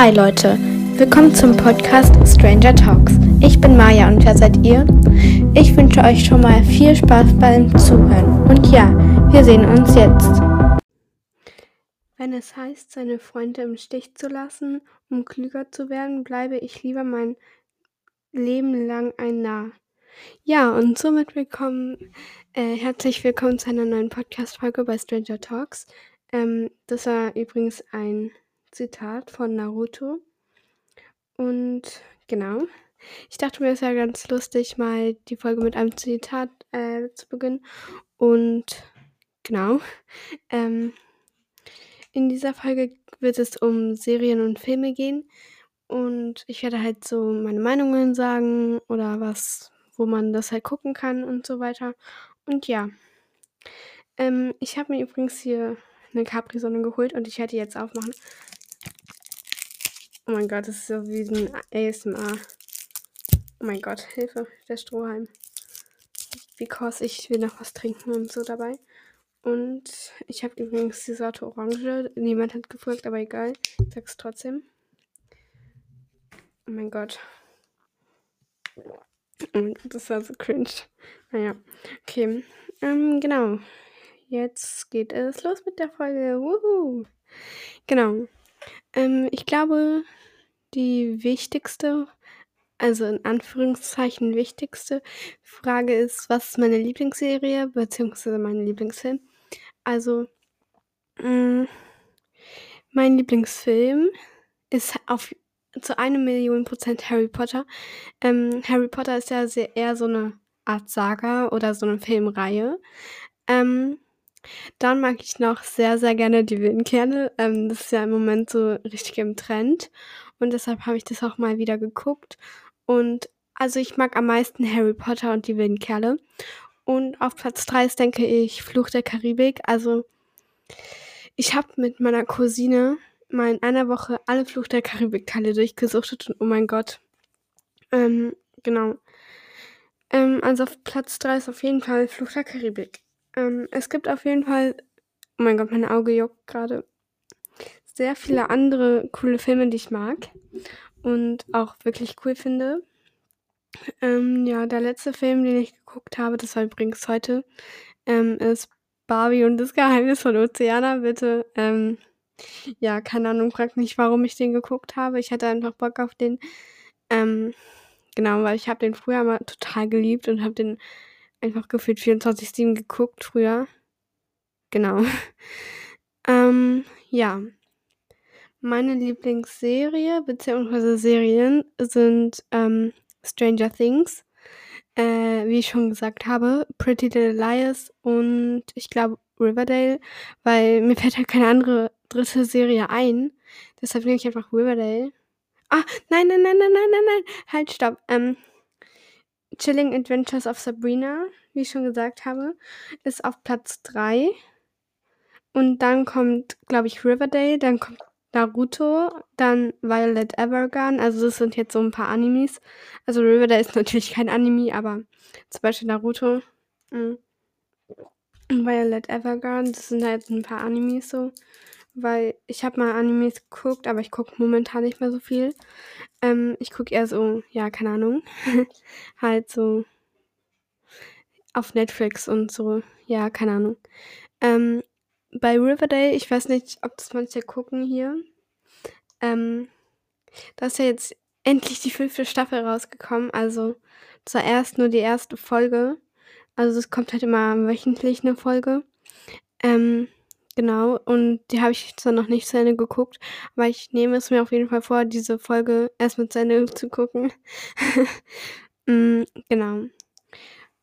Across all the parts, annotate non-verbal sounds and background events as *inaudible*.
Hi Leute, willkommen zum Podcast Stranger Talks. Ich bin Maja und wer seid ihr? Ich wünsche euch schon mal viel Spaß beim Zuhören. Und ja, wir sehen uns jetzt. Wenn es heißt, seine Freunde im Stich zu lassen, um klüger zu werden, bleibe ich lieber mein Leben lang ein Narr. Ja, und somit willkommen, äh, herzlich willkommen zu einer neuen Podcast-Folge bei Stranger Talks. Ähm, das war übrigens ein Zitat von Naruto. Und genau. Ich dachte mir, es wäre ganz lustig, mal die Folge mit einem Zitat äh, zu beginnen. Und genau. *laughs* Ähm, in dieser Folge wird es um Serien und Filme gehen. Und ich werde halt so meine Meinungen sagen oder was, wo man das halt gucken kann und so weiter. Und ja. Ähm, ich habe mir übrigens hier eine Capri-Sonne geholt und ich werde die jetzt aufmachen. Oh mein Gott, das ist so wie ein ASMR. Oh mein Gott, Hilfe, der Strohhalm. Because ich will noch was trinken und so dabei. Und ich habe übrigens die Sorte Orange. Niemand hat gefragt, aber egal. Ich sag's trotzdem. Oh mein Gott. Das war so cringe. Naja, okay. Ähm, genau. Jetzt geht es los mit der Folge. Wuhu. Genau. Ähm, ich glaube, die wichtigste, also in Anführungszeichen wichtigste Frage ist, was ist meine Lieblingsserie beziehungsweise mein Lieblingsfilm? Also, mh, mm, mein Lieblingsfilm ist auf zu einer Million Prozent Harry Potter. Ähm, Harry Potter ist ja sehr, eher so eine Art Saga oder so eine Filmreihe. Ähm, dann mag ich noch sehr, sehr gerne die wilden Kerle. Ähm, das ist ja im Moment so richtig im Trend. Und deshalb habe ich das auch mal wieder geguckt. Und also ich mag am meisten Harry Potter und die wilden Kerle. Und auf Platz 3 ist, denke ich, Fluch der Karibik. Also ich habe mit meiner Cousine mal in einer Woche alle Fluch der Karibik-Teile durchgesuchtet und oh mein Gott. Ähm, genau. Ähm, also auf Platz 3 ist auf jeden Fall Fluch der Karibik. Ähm, es gibt auf jeden Fall, oh mein Gott, mein Auge juckt gerade, sehr viele andere coole Filme, die ich mag und auch wirklich cool finde. Ähm, ja, der letzte Film, den ich geguckt habe, das war übrigens heute, ähm, ist Barbie und das Geheimnis von Oceana. Bitte, ähm, ja, keine Ahnung, frag nicht, warum ich den geguckt habe. Ich hatte einfach Bock auf den. Ähm, genau, weil ich habe den früher mal total geliebt und habe den einfach gefühlt 24-7 geguckt früher. Genau. *laughs* ähm, ja. Meine Lieblingsserie bzw. Serien sind ähm, Stranger Things, äh, wie ich schon gesagt habe, Pretty Little Liars und ich glaube Riverdale, weil mir fällt halt keine andere dritte Serie ein. Deshalb nehme ich einfach Riverdale. Ah, nein, nein, nein, nein, nein, nein, nein. Halt, stopp. Ähm, Chilling Adventures of Sabrina, wie ich schon gesagt habe, ist auf Platz 3. Und dann kommt, glaube ich, Riverdale, dann kommt Naruto, dann Violet Evergarden. Also das sind jetzt so ein paar Animes. Also Riverdale ist *laughs* natürlich kein Anime, aber zum Beispiel Naruto. Mh. Und Violet Evergarden, das sind halt ein paar Animes so weil ich habe mal Animes geguckt, aber ich gucke momentan nicht mehr so viel. Ähm, ich gucke eher so, ja, keine Ahnung, *laughs* halt so auf Netflix und so, ja, keine Ahnung. Ähm, bei Riverdale, ich weiß nicht, ob das manche gucken hier. Ähm, da ist ja jetzt endlich die fünfte Staffel rausgekommen, also zuerst nur die erste Folge. Also es kommt halt immer wöchentlich eine Folge. Ähm, Genau, und die habe ich zwar noch nicht zu Ende geguckt, aber ich nehme es mir auf jeden Fall vor, diese Folge erstmal zu Ende *laughs* zu gucken. *laughs* mm, genau.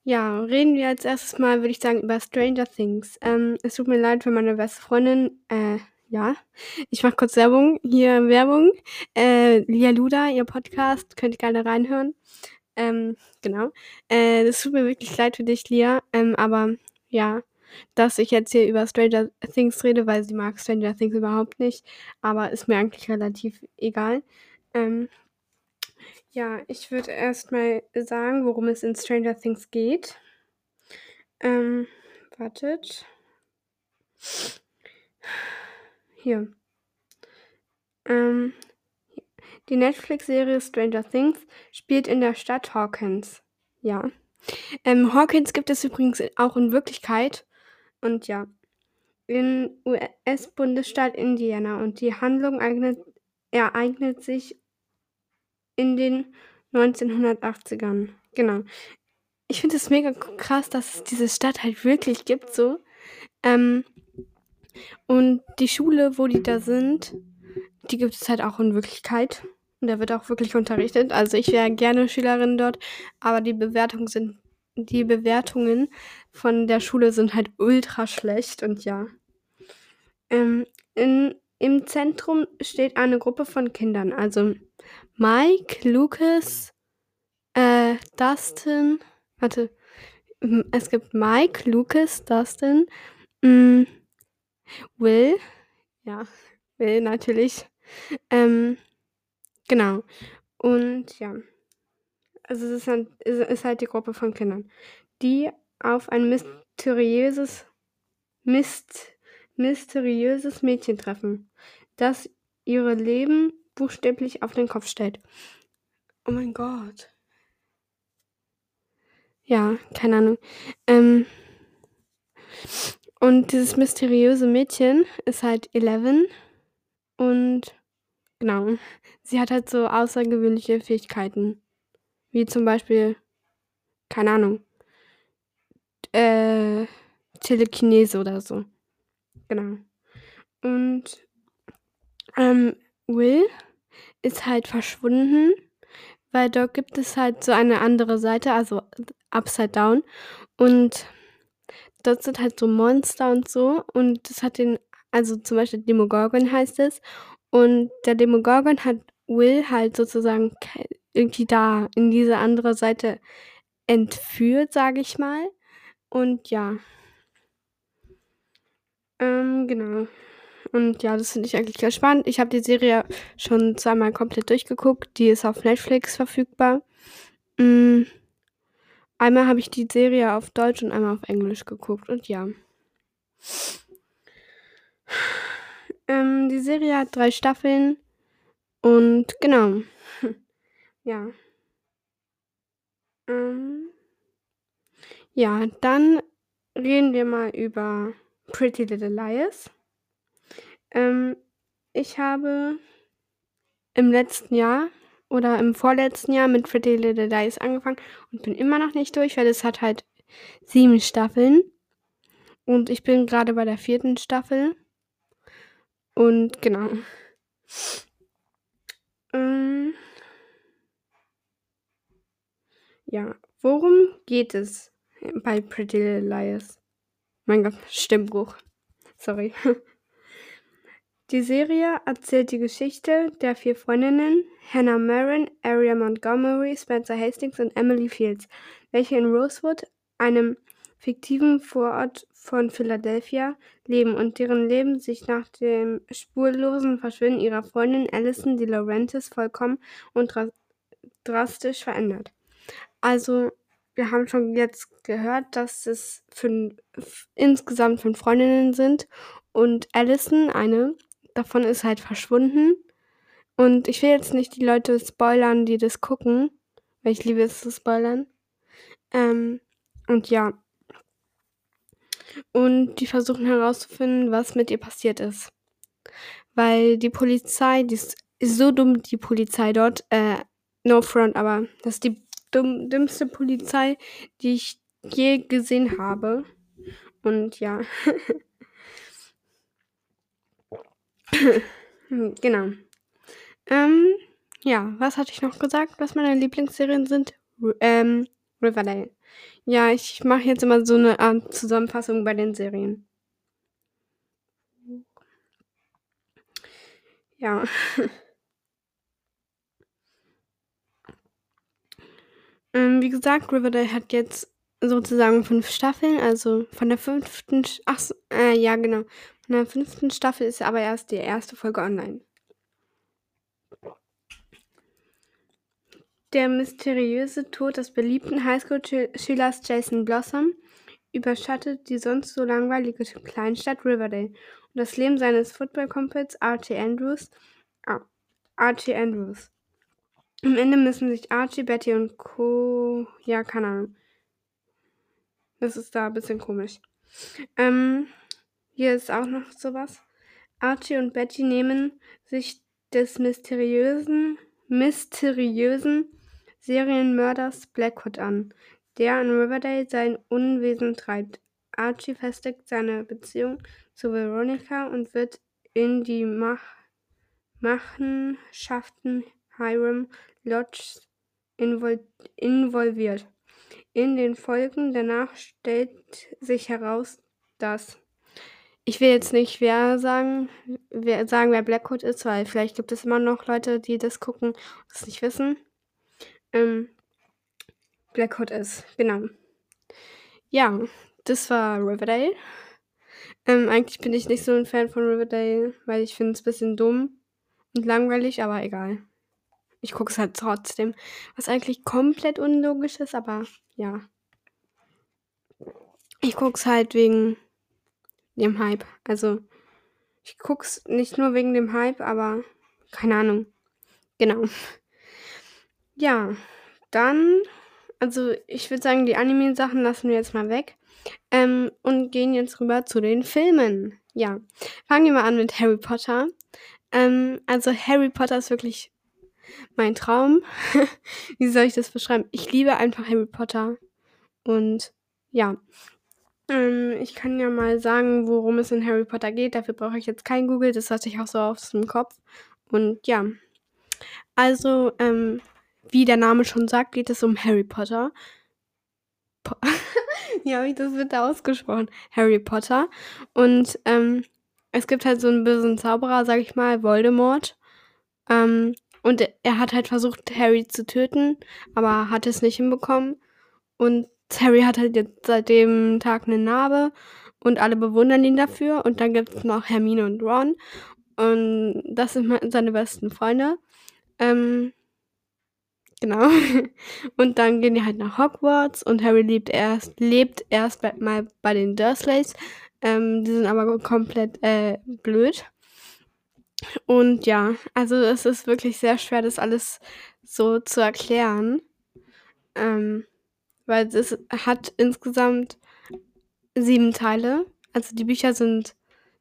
Ja, reden wir als erstes mal, würde ich sagen, über Stranger Things. Ähm, es tut mir leid, wenn meine beste Freundin, äh, ja, ich mache kurz Werbung, hier Werbung, äh, Lia Luda, ihr Podcast, könnt ihr gerne reinhören. Ähm, genau. Äh, es tut mir wirklich leid für dich, Lia, ähm, aber ja, dass ich jetzt hier über Stranger Things rede, weil sie mag Stranger Things überhaupt nicht. Aber ist mir eigentlich relativ egal. Ähm, ja, ich würde erstmal sagen, worum es in Stranger Things geht. Ähm, wartet. Hier. Ähm, Die Netflix-Serie Stranger Things spielt in der Stadt Hawkins. Ja. Ähm, Hawkins gibt es übrigens auch in Wirklichkeit. Und ja, in US-Bundesstaat Indiana. Und die Handlung eignet, ereignet sich in den 1980ern. Genau. Ich finde es mega krass, dass es diese Stadt halt wirklich gibt, so. Ähm, und die Schule, wo die da sind, die gibt es halt auch in Wirklichkeit. Und da wird auch wirklich unterrichtet. Also ich wäre gerne Schülerin dort, aber die Bewertungen sind, die Bewertungen von der Schule sind halt ultra schlecht und ja. Ähm, in, Im Zentrum steht eine Gruppe von Kindern. Also Mike, Lucas, äh, Dustin, warte, es gibt Mike, Lucas, Dustin, mh, mm, Will, ja, Will natürlich, ähm, genau. Und ja, also es ist halt, die Gruppe von Kindern, die auf ein mysteriöses, myst, mysteriöses Mädchen treffen, das ihre Leben buchstäblich auf den Kopf stellt. Oh mein Gott. Ja, keine Ahnung. Ähm, und dieses mysteriöse Mädchen ist halt Eleven und genau, sie hat halt so außergewöhnliche Fähigkeiten, wie zum Beispiel, keine Ahnung, äh, Telekinese oder so. Genau. Und ähm, Will ist halt verschwunden, weil dort gibt es halt so eine andere Seite, also Upside Down. Und dort sind halt so Monster und so. Und das hat den, also zum Beispiel Demogorgon heißt es. Und der Demogorgon hat Will halt sozusagen irgendwie da in diese andere Seite entführt, sage ich mal. Und ja. Ähm, genau. Und ja, das finde ich eigentlich ganz spannend. Ich habe die Serie schon zweimal komplett durchgeguckt. Die ist auf Netflix verfügbar. Mhm. Einmal habe ich die Serie auf Deutsch und einmal auf Englisch geguckt und ja. Ähm, die Serie hat drei Staffeln und genau. Ja. Ähm, ja, dann reden wir mal über Pretty Little Liars. Ähm, ich habe im letzten Jahr oder im vorletzten Jahr mit Pretty Little Lies angefangen und bin immer noch nicht durch, weil es hat halt sieben Staffeln. Und ich bin gerade bei der vierten Staffel. Und genau. Ähm, ja, worum geht es bei Pretty Little Lies? Mein Gott, Stimmbruch. Sorry. *laughs* Die Serie erzählt die Geschichte der vier Freundinnen Hannah Marin, Aria Montgomery, Spencer Hastings und Emily Fields, welche in Rosewood, einem fiktiven Vorort von Philadelphia, leben und deren Leben sich nach dem spurlosen Verschwinden ihrer Freundin Alison De Laurentiis vollkommen und drastisch verändert. Also, wir haben schon jetzt gehört, dass es fünf, insgesamt fünf Freundinnen sind und Alison, eine davon ist halt verschwunden. Und ich will jetzt nicht die Leute spoilern, die das gucken, weil ich liebe es zu spoilern. Ähm, und ja. Und die versuchen herauszufinden, was mit ihr passiert ist. Weil die Polizei, die ist, so dumm, die Polizei dort, äh, no front, aber das ist die dumm, dümmste Polizei, die ich je gesehen habe. Und ja. *laughs* genau. Ähm, ja, was hatte ich noch gesagt, was meine Lieblingsserien sind? ähm, Riverdale. Ja, ich mache jetzt immer so eine Art Zusammenfassung bei den Serien. Ja. *laughs* ähm, wie gesagt, Riverdale hat jetzt sozusagen fünf Staffeln, also von der fünften, ach, äh, ja genau, von der fünften Staffel ist aber erst die erste Folge online. Der mysteriöse Tod des beliebten Highschool-Schülers Jason Blossom überschattet die sonst so langweilige Kleinstadt Riverdale. Und das Leben seines Football-Kumpels Archie Andrews, ah, Archie Andrews, am Ende müssen sich Archie, Betty und Co. Ja, keine Ahnung. Das ist da ein bisschen komisch. Ähm, hier ist auch noch sowas. Archie und Betty nehmen sich des mysteriösen, mysteriösen Serienmörders Blackwood an, der in Riverdale sein Unwesen treibt. Archie festigt seine Beziehung zu Veronica und wird in die Mach Machenschaften Hiram Lodge invol involviert. In den Folgen danach stellt sich heraus, dass ich will jetzt nicht wer sagen, wer sagen, wer Blackwood ist, weil vielleicht gibt es immer noch Leute, die das gucken und es nicht wissen. Ähm, Blackwood ist, genau. Ja, das war Riverdale. Ähm, eigentlich bin ich nicht so ein Fan von Riverdale, weil ich finde es ein bisschen dumm und langweilig, aber egal. Ich gucke es halt trotzdem. Was eigentlich komplett unlogisch ist, aber ja. Ich gucke es halt wegen dem Hype. Also, ich gucke es nicht nur wegen dem Hype, aber keine Ahnung. Genau. *laughs* Ja, dann, also ich würde sagen, die Anime-Sachen lassen wir jetzt mal weg. Ähm, und gehen jetzt rüber zu den Filmen. Ja, fangen wir mal an mit Harry Potter. Ähm, also Harry Potter ist wirklich mein Traum. *laughs* Wie soll ich das beschreiben? Ich liebe einfach Harry Potter. Und ja, ähm, ich kann ja mal sagen, worum es in Harry Potter geht. Dafür brauche ich jetzt kein Google. Das hatte ich auch so aus dem Kopf. Und ja, also, ähm, wie der Name schon sagt, geht es um Harry Potter. Po *laughs* wie das wird da ausgesprochen? Harry Potter. Und ähm, es gibt halt so einen bösen Zauberer, sag ich mal, Voldemort. Ähm, und er hat halt versucht, Harry zu töten, aber hat es nicht hinbekommen. Und Harry hat halt jetzt seit dem Tag eine Narbe und alle bewundern ihn dafür. Und dann gibt es noch Hermine und Ron. Und das sind seine besten Freunde. Ähm, genau. *laughs* Und dann gehen die halt nach Hogwarts und Harry lebt erst, lebt erst bei, mal bei den Dursleys. Ähm, die sind aber komplett äh, blöd. Und ja, also es ist wirklich sehr schwer, das alles so zu erklären. Ähm, weil es hat insgesamt sieben Teile. Also die Bücher sind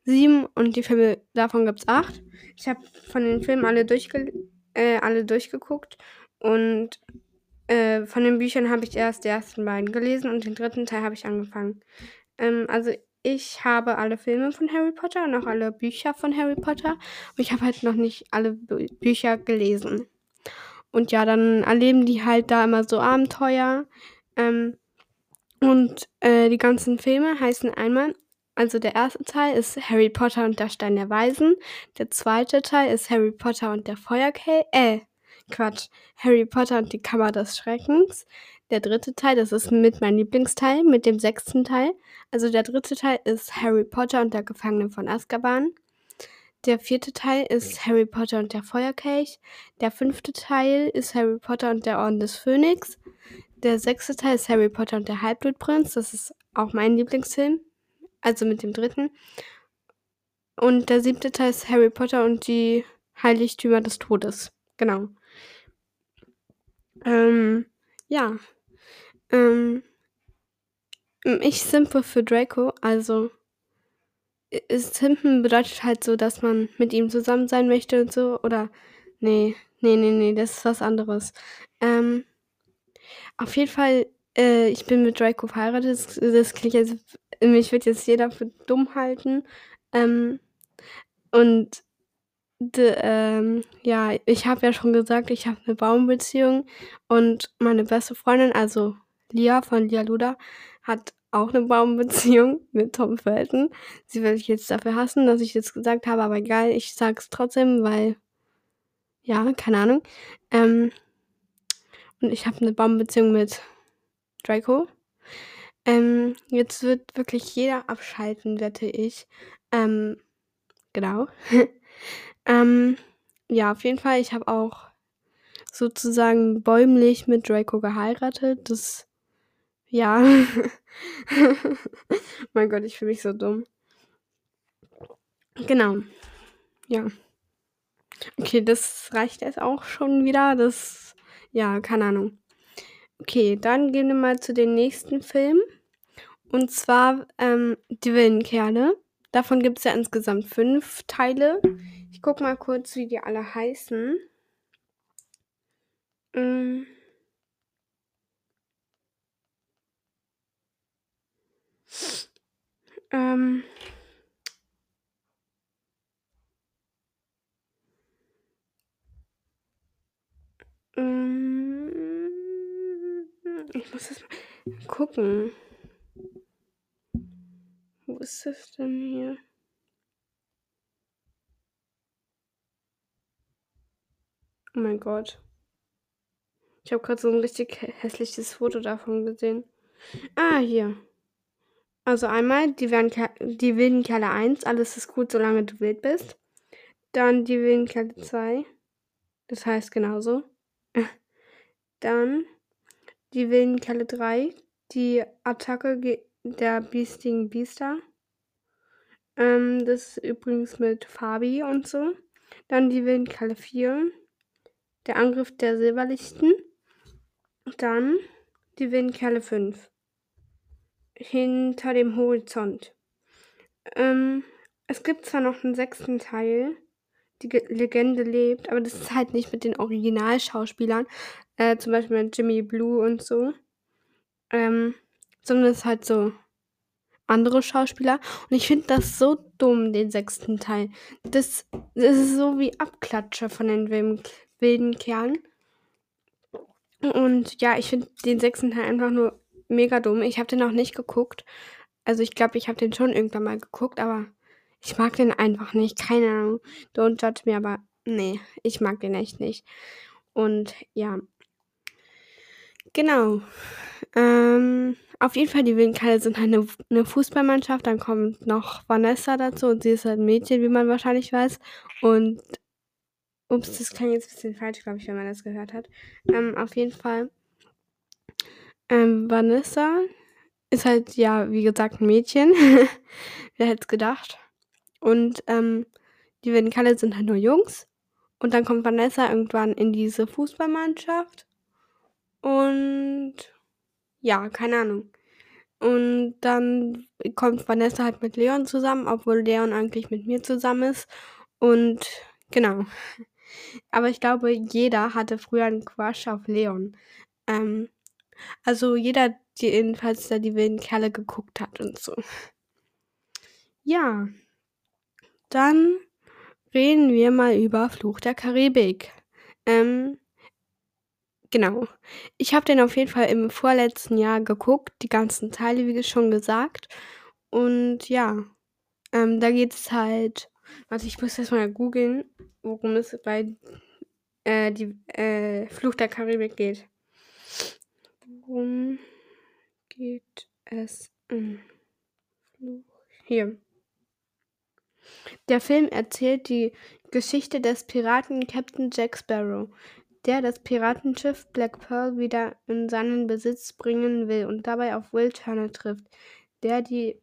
sieben und die Filme davon gibt es acht. Ich habe von den Filmen alle, durchge äh, alle durchgeguckt und äh, von den Büchern habe ich erst die ersten beiden gelesen und den dritten Teil habe ich angefangen. Ähm, also ich habe alle Filme von Harry Potter und auch alle Bücher von Harry Potter. Und ich habe halt noch nicht alle Bü Bücher gelesen. Und ja, dann erleben die halt da immer so Abenteuer. Ähm, und äh, die ganzen Filme heißen einmal, also der erste Teil ist Harry Potter und der Stein der Weisen. Der zweite Teil ist Harry Potter und der Feuerkelch. Äh, Quatsch. Harry Potter und die Kammer des Schreckens. Der dritte Teil, das ist mit meinem Lieblingsteil, mit dem sechsten Teil. Also der dritte Teil ist Harry Potter und der Gefangene von Azkaban. Der vierte Teil ist Harry Potter und der Feuerkelch. Der fünfte Teil ist Harry Potter und der Orden des Phönix. Der sechste Teil ist Harry Potter und der Halbblutprinz. Das ist auch mein Lieblingsfilm. Also mit dem dritten. Und der siebte Teil ist Harry Potter und die Heiligtümer des Todes. Genau. Ähm, ja. Ähm, ich simpe für Draco, also Simpen bedeutet halt so, dass man mit ihm zusammen sein möchte und so, oder nee, nee, nee, nee, das ist was anderes. Ähm, auf jeden Fall, äh, ich bin mit Draco verheiratet, das, das klingt jetzt, mich wird jetzt jeder für dumm halten. Ähm, und De, ähm, ja, ich habe ja schon gesagt, ich habe eine Baumbeziehung und meine beste Freundin, also Lia von Lia Luda, hat auch eine Baumbeziehung *laughs* mit Tom Felton. Sie will sich jetzt dafür hassen, dass ich das gesagt habe, aber egal, ich sag's trotzdem, weil, ja, keine Ahnung. Ähm, und ich habe eine Baumbeziehung mit Draco. Ähm, jetzt wird wirklich jeder abschalten, wette ich. Ähm, genau. *laughs* Ähm, ja, auf jeden Fall, ich habe auch sozusagen bäumlich mit Draco geheiratet. Das, ja. *laughs* mein Gott, ich fühle mich so dumm. Genau. Ja. Okay, das reicht jetzt auch schon wieder. Das ja, keine Ahnung. Okay, dann gehen wir mal zu den nächsten Filmen. Und zwar ähm, Die wilden Kerle. Davon gibt es ja insgesamt fünf Teile. Ich guck mal kurz, wie die alle heißen. Ähm, ähm, ähm, ich muss das mal gucken. Wo ist das denn hier? Oh mein Gott. Ich habe gerade so ein richtig hässliches Foto davon gesehen. Ah, hier. Also einmal die, die wilden Kerle 1, alles ist gut, solange du wild bist. Dann die wilden Kerle 2, das heißt genauso. *laughs* Dann die wilden Kerle 3, die Attacke der biestigen Biester. Ähm, das ist übrigens mit Fabi und so. Dann die wilden Kerle 4, der Angriff der Silberlichten. Dann die wilden Kerle 5 hinter dem Horizont. Ähm, es gibt zwar noch einen sechsten Teil, die Legende lebt, aber das ist halt nicht mit den Originalschauspielern, äh, zum Beispiel mit Jimmy Blue und so, ähm, sondern es ist halt so andere Schauspieler. Und ich finde das so dumm, den sechsten Teil. Das, das ist so wie Abklatscher von den wilden, Kerlen. Und ja, ich finde den sechsten Teil einfach nur mega dumm. Ich habe den noch nicht geguckt. Also ich glaube, ich habe den schon irgendwann mal geguckt, aber ich mag den einfach nicht. Keine Ahnung. Don't judge me, aber nee, ich mag den echt nicht. Und ja. Genau. Ähm, auf jeden Fall, die Wildenkerle sind halt eine, eine Fußballmannschaft. Dann kommt noch Vanessa dazu und sie ist halt ein Mädchen, wie man wahrscheinlich weiß. Und ups, das klang jetzt ein bisschen falsch, glaube ich, wenn man das gehört hat. Ähm, auf jeden Fall ähm, Vanessa ist halt, ja, wie gesagt, ein Mädchen. *laughs* Wer hätte es gedacht? Und ähm, die wilden Kalle sind halt nur Jungs. Und dann kommt Vanessa irgendwann in diese Fußballmannschaft. Und ja, keine Ahnung. Und dann kommt Vanessa halt mit Leon zusammen, obwohl Leon eigentlich mit mir zusammen ist. Und genau. *laughs* Aber ich glaube, jeder hatte früher einen Quatsch auf Leon. Ähm, also jeder, jedenfalls, der die wilden Kerle geguckt hat und so. Ja. Dann reden wir mal über Fluch der Karibik. Ähm, genau. Ich habe den auf jeden Fall im vorletzten Jahr geguckt, die ganzen Teile, wie schon gesagt. Und ja, ähm, da geht es halt. Warte, ich muss erstmal googeln, worum es bei äh, die äh, Fluch der Karibik geht. Worum geht es im Fluch? Hier. Der Film erzählt die Geschichte des Piraten Captain Jack Sparrow, der das Piratenschiff Black Pearl wieder in seinen Besitz bringen will und dabei auf Will Turner trifft, der die,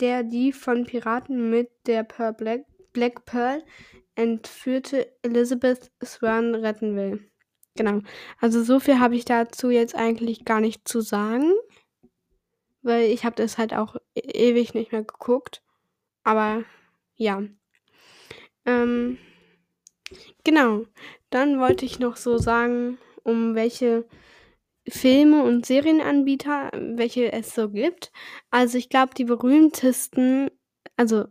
der die von Piraten mit der Pearl Black, Black Pearl entführte Elizabeth Swan retten will. Genau. Also so viel habe ich dazu jetzt eigentlich gar nicht zu sagen, weil ich habe das halt auch e ewig nicht mehr geguckt. Aber ja. Ähm, genau. Dann wollte ich noch so sagen, um welche Filme und Serienanbieter, welche es so gibt. Also ich glaube, die berühmtesten, also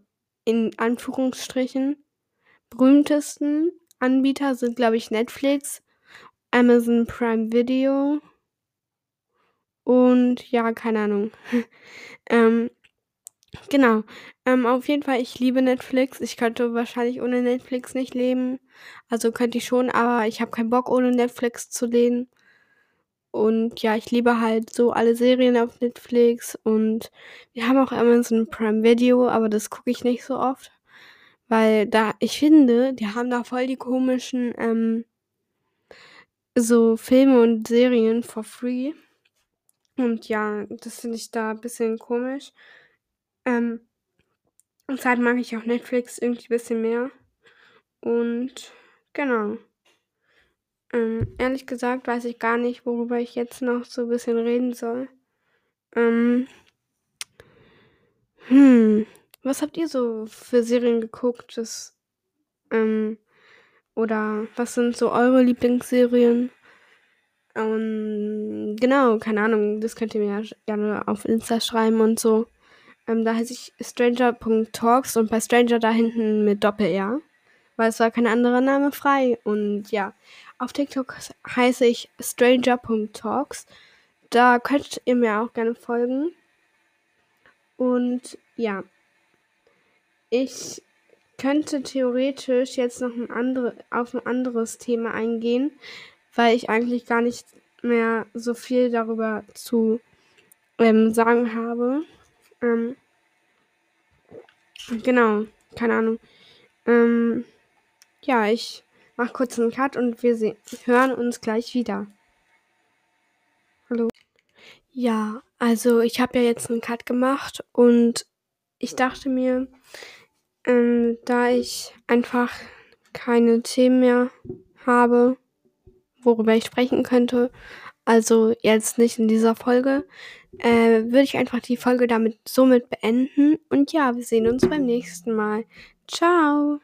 in Anführungsstrichen, berühmtesten Anbieter sind, glaube ich, Netflix, Amazon Prime Video und ja, keine Ahnung. *laughs* ähm, genau. Ähm, auf jeden Fall, ich liebe Netflix. Ich könnte wahrscheinlich ohne Netflix nicht leben. Also könnte ich schon, aber ich habe keinen Bock, ohne Netflix zu leben. Und ja, ich liebe halt so alle Serien auf Netflix und wir haben auch Amazon Prime Video, aber das gucke ich nicht so oft. Weil da, ich finde, die haben da voll die komischen, ähm, so Filme und Serien for free. Und ja, das finde ich da ein bisschen komisch. Ähm, und Zeit mag ich auch Netflix irgendwie ein bisschen mehr. Und genau. Ähm, ehrlich gesagt weiß ich gar nicht, worüber ich jetzt noch so ein bisschen reden soll. Ähm, hm, was habt ihr so für Serien geguckt? Das, ähm, oder was sind so eure Lieblingsserien? Und genau, keine Ahnung, das könnt ihr mir ja gerne auf Insta schreiben und so. Ähm, da heiße ich stranger.talks und bei Stranger da hinten mit Doppel-R, weil es war kein anderer Name frei. Und ja, auf TikTok heiße ich stranger.talks. Da könnt ihr mir auch gerne folgen. Und ja, ich könnte theoretisch jetzt noch ein andere, auf ein anderes Thema eingehen, weil ich eigentlich gar nicht mehr so viel darüber zu ähm, sagen habe. Ähm, genau, keine Ahnung. Ähm, ja, ich mache kurz einen Cut und wir sehen, hören uns gleich wieder. Hallo. Ja, also ich habe ja jetzt einen Cut gemacht und ich dachte mir, ähm, da ich einfach keine Themen mehr habe, worüber ich sprechen könnte, also jetzt nicht in dieser Folge, äh, würde ich einfach die Folge damit somit beenden. Und ja, wir sehen uns beim nächsten Mal. Ciao!